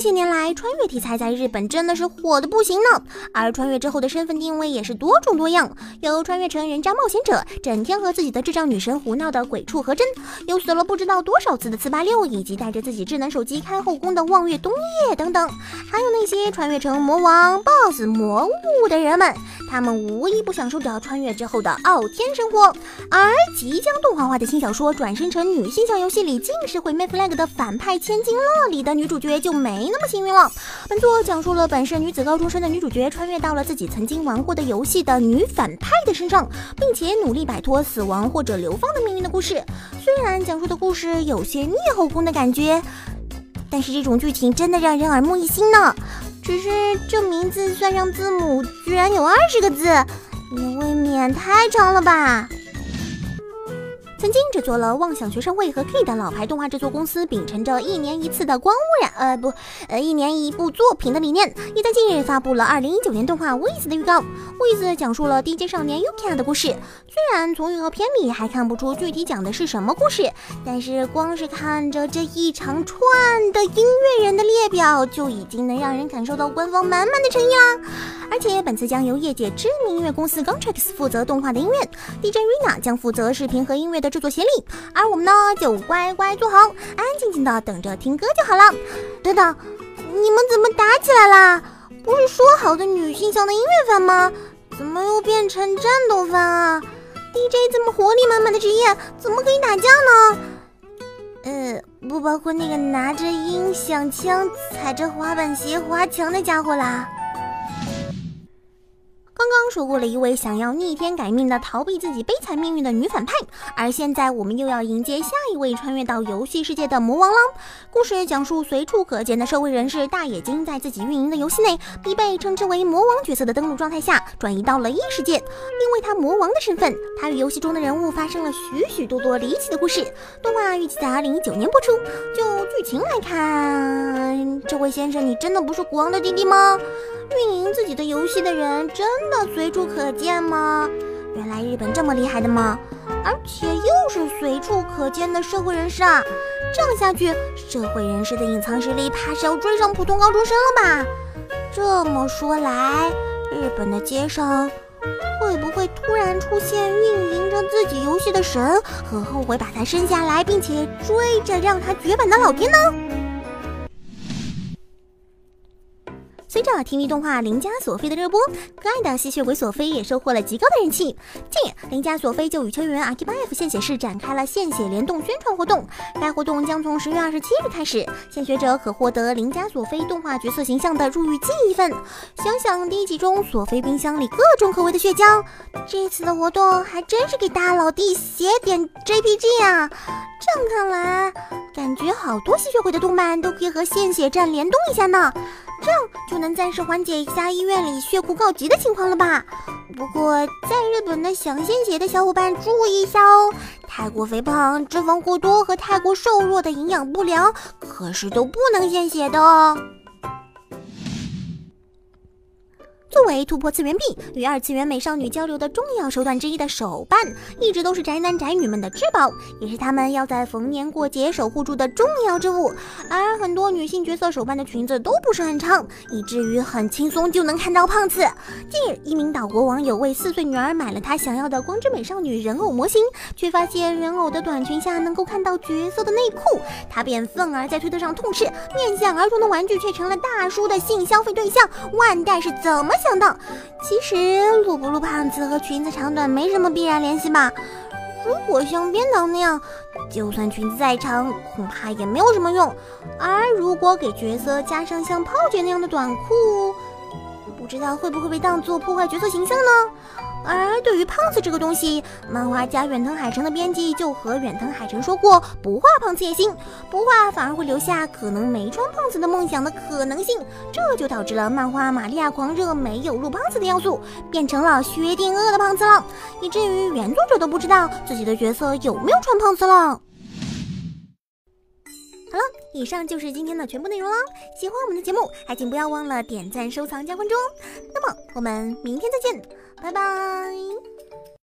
近些年来，穿越题材在日本真的是火的不行呢。而穿越之后的身份定位也是多种多样，有穿越成人渣冒险者，整天和自己的智障女神胡闹的鬼畜和真，有死了不知道多少次的四八六，以及带着自己智能手机开后宫的望月冬夜等等，还有那些穿越成魔王、BOSS、魔物的人们。他们无一不享受着穿越之后的傲天生活，而即将动画化的新小说转生成女性向游戏里尽是毁灭 flag 的反派千金乐里的女主角就没那么幸运了。本作讲述了本是女子高中生的女主角穿越到了自己曾经玩过的游戏的女反派的身上，并且努力摆脱死亡或者流放的命运的故事。虽然讲述的故事有些逆后宫的感觉，但是这种剧情真的让人耳目一新呢。只是这名字算上字母，居然有二十个字，也未免太长了吧。曾经制作了《妄想学生会》和《K》的老牌动画制作公司，秉承着一年一次的光污染，呃不，呃一年一部作品的理念，也在近日发布了二零一九年动画《With》的预告。《With》讲述了 DJ 少年 Yuki 的故事，虽然从预告片里还看不出具体讲的是什么故事，但是光是看着这一长串的音乐人的列表，就已经能让人感受到官方满满的诚意啦。而且本次将由业界知名音乐公司 Gontrix 负责动画的音乐，DJ Rina 将负责视频和音乐的。制作协力，而我们呢就乖乖坐好，安静静的等着听歌就好了。等等，你们怎么打起来啦？不是说好的女性向的音乐番吗？怎么又变成战斗番啊？DJ 这么活力满满的职业，怎么可以打架呢？呃，不包括那个拿着音响枪、踩着滑板鞋滑墙的家伙啦。说过了一位想要逆天改命的逃避自己悲惨命运的女反派，而现在我们又要迎接下一位穿越到游戏世界的魔王了。故事讲述随处可见的社会人士大野金在自己运营的游戏内，必被称之为魔王角色的登录状态下，转移到了异世界。因为他魔王的身份，他与游戏中的人物发生了许许多多离奇的故事。动画预计在二零一九年播出。就剧情来看，这位先生，你真的不是国王的弟弟吗？运营自己的游戏的人真的随处可见吗？原来日本这么厉害的吗？而且又是随处可见的社会人士啊！这样下去，社会人士的隐藏实力怕是要追上普通高中生了吧？这么说来，日本的街上会不会突然出现运营着自己游戏的神和后悔把他生下来并且追着让他绝版的老爹呢？随着 TV 动画《邻家索菲》的热播，可爱的吸血鬼索菲也收获了极高的人气。近日，邻家索菲就与球员阿基巴耶夫献血室展开了献血联动宣传活动。该活动将从十月二十七日开始，献血者可获得邻家索菲动画角色形象的入狱记一份。想想第一集中索菲冰箱里各种口味的血浆，这次的活动还真是给大老弟写点 JPG 啊！这样看来，感觉好多吸血鬼的动漫都可以和献血站联动一下呢。这样就能暂时缓解一下医院里血库告急的情况了吧？不过在日本的想献血的小伙伴注意一下哦，太过肥胖、脂肪过多和太过瘦弱的营养不良可是都不能献血的哦。作为突破次元壁与二次元美少女交流的重要手段之一的手办，一直都是宅男宅女们的至宝，也是他们要在逢年过节守护住的重要之物。而很多女性角色手办的裙子都不是很长，以至于很轻松就能看到胖子。近日，一名岛国网友为四岁女儿买了她想要的光之美少女人偶模型，却发现人偶的短裙下能够看到角色的内裤，他便愤而在推特上痛斥：面向儿童的玩具却成了大叔的性消费对象，万代是怎么？想到，其实露不露胖子和裙子长短没什么必然联系吧？如果像编导那样，就算裙子再长，恐怕也没有什么用。而如果给角色加上像炮姐那样的短裤，不知道会不会被当作破坏角色形象呢？而对于胖子这个东西，漫画家远藤海城的编辑就和远藤海城说过，不画胖子也行，不画反而会留下可能没穿胖子的梦想的可能性，这就导致了漫画玛利亚狂热没有入胖子的要素，变成了薛定谔的胖子了，以至于原作者都不知道自己的角色有没有穿胖子了。好了以上就是今天的全部内容了。喜欢我们的节目还请不要忘了点赞收藏加关注哦。那么我们明天再见拜拜。